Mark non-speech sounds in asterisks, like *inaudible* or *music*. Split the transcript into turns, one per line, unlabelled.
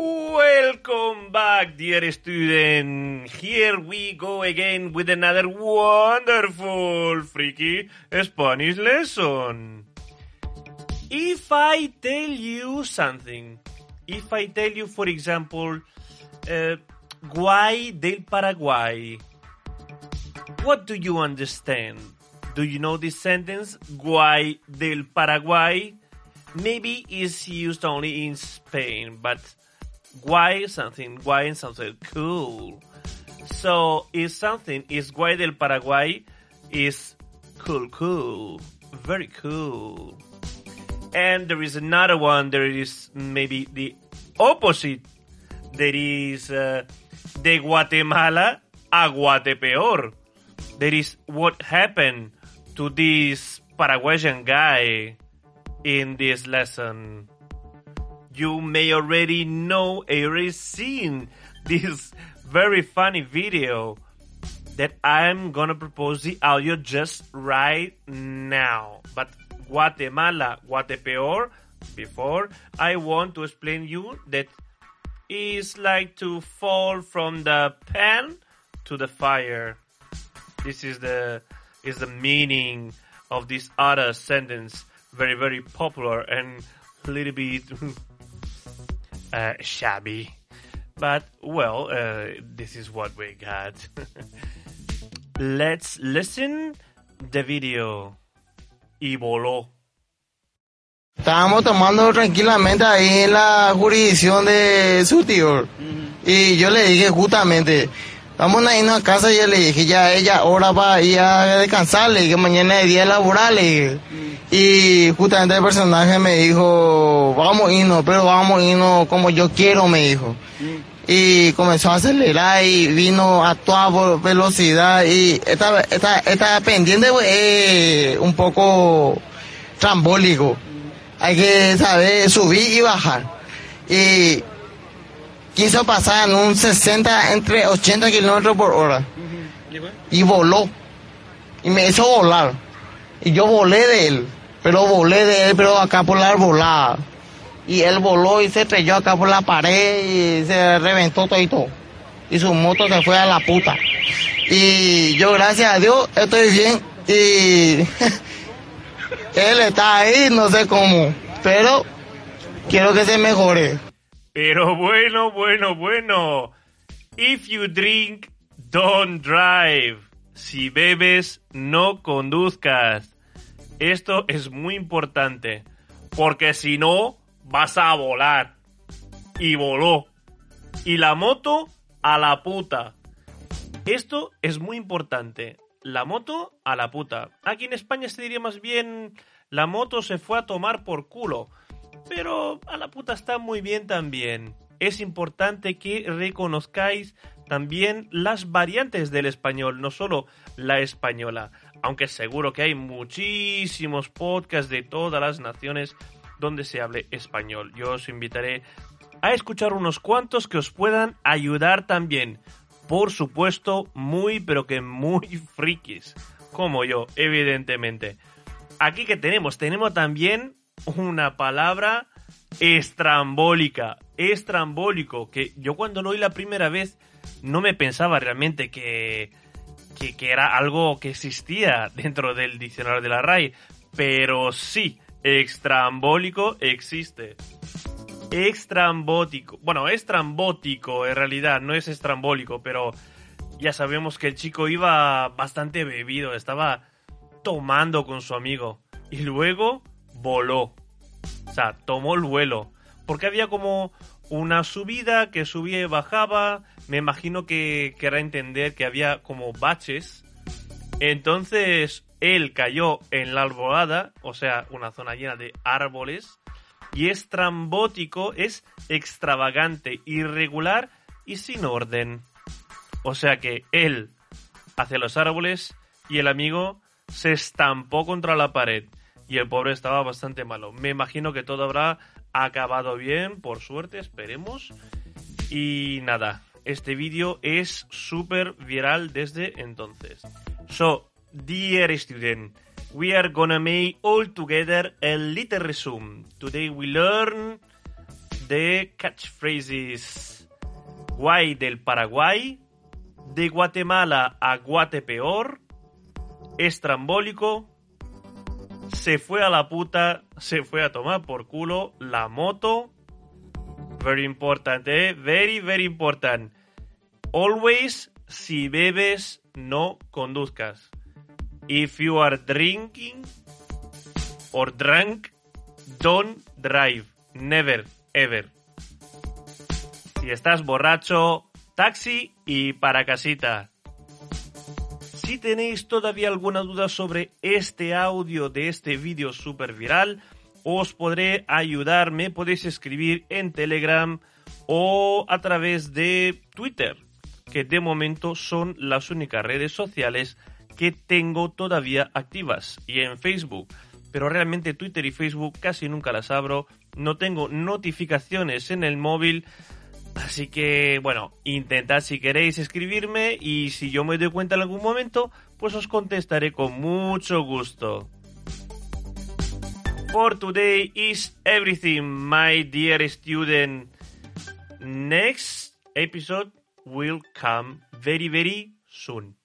Welcome back, dear student. Here we go again with another wonderful freaky Spanish lesson. If I tell you something, if I tell you, for example, uh, Guay del Paraguay, what do you understand? Do you know this sentence? Guay del Paraguay? Maybe it's used only in Spain, but guay something, guay something cool. So if something is guay del Paraguay, is cool, cool, very cool. And there is another one. There is maybe the opposite. There is uh, de Guatemala a Guatepeor. There is what happened to this Paraguayan guy in this lesson. You may already know, already *laughs* seen this very funny video that I'm gonna propose the audio just right now. But Guatemala, Guatepeor, before I want to explain you that is like to fall from the pan to the fire. This is the is the meaning of this other sentence. Very very popular and a little bit *laughs* uh, shabby. But well, uh, this is what we got. *laughs* Let's listen the video. Y voló.
Estábamos tomando tranquilamente ahí en la jurisdicción de su tío. Y yo le dije justamente, vamos a irnos a casa y yo le dije, ya ella ahora va a ir a descansar, le dije, mañana es día laboral, le dije. Y justamente el personaje me dijo, vamos a irnos, pero vamos a irnos como yo quiero, me dijo. Y comenzó a acelerar y vino a toda velocidad y esta, esta, esta pendiente es un poco trambólico. Hay que saber subir y bajar. Y quiso pasar en un 60, entre 80 kilómetros por hora. Y voló. Y me hizo volar. Y yo volé de él. Pero volé de él, pero acá por la arbolada. Y él voló y se estrelló acá por la pared y se reventó todo y todo. Y su moto se fue a la puta. Y yo, gracias a Dios, estoy bien. Y *laughs* él está ahí, no sé cómo. Pero quiero que se mejore.
Pero bueno, bueno, bueno. If you drink, don't drive. Si bebes, no conduzcas. Esto es muy importante. Porque si no, vas a volar. Y voló. Y la moto a la puta. Esto es muy importante. La moto a la puta. Aquí en España se diría más bien la moto se fue a tomar por culo. Pero a la puta está muy bien también. Es importante que reconozcáis también las variantes del español, no solo la española. Aunque seguro que hay muchísimos podcasts de todas las naciones donde se hable español. Yo os invitaré a escuchar unos cuantos que os puedan ayudar también. Por supuesto, muy pero que muy frikis. Como yo, evidentemente. Aquí que tenemos, tenemos también una palabra estrambólica. Estrambólico. Que yo cuando lo oí la primera vez no me pensaba realmente que, que, era algo que existía dentro del diccionario de la RAI. Pero sí, extrambólico existe. Extrambótico. Bueno, estrambótico en realidad, no es estrambólico, pero ya sabemos que el chico iba bastante bebido, estaba tomando con su amigo. Y luego voló. O sea, tomó el vuelo. Porque había como una subida que subía y bajaba. Me imagino que querrá entender que había como baches. Entonces él cayó en la alborada, o sea, una zona llena de árboles. y estrambótico es extravagante, irregular y sin orden. O sea que él hacia los árboles y el amigo se estampó contra la pared y el pobre estaba bastante malo. Me imagino que todo habrá acabado bien, por suerte, esperemos. Y nada, este vídeo es súper viral desde entonces. So, dear student, we are gonna make all together a little resume. Today we learn the catchphrases. Guay del Paraguay, de Guatemala a Guatepeor, estrambólico, se fue a la puta, se fue a tomar por culo la moto. Very important, eh? Very, very important. Always, si bebes, no conduzcas. If you are drinking or drunk, don't drive. Never, ever. Si estás borracho, taxi y para casita. Si tenéis todavía alguna duda sobre este audio de este vídeo super viral, os podré ayudar, me podéis escribir en Telegram o a través de Twitter, que de momento son las únicas redes sociales que tengo todavía activas, y en Facebook. Pero realmente Twitter y Facebook casi nunca las abro, no tengo notificaciones en el móvil, Así que, bueno, intentad si queréis escribirme y si yo me doy cuenta en algún momento, pues os contestaré con mucho gusto. For today is everything, my dear student. Next episode will come very, very soon.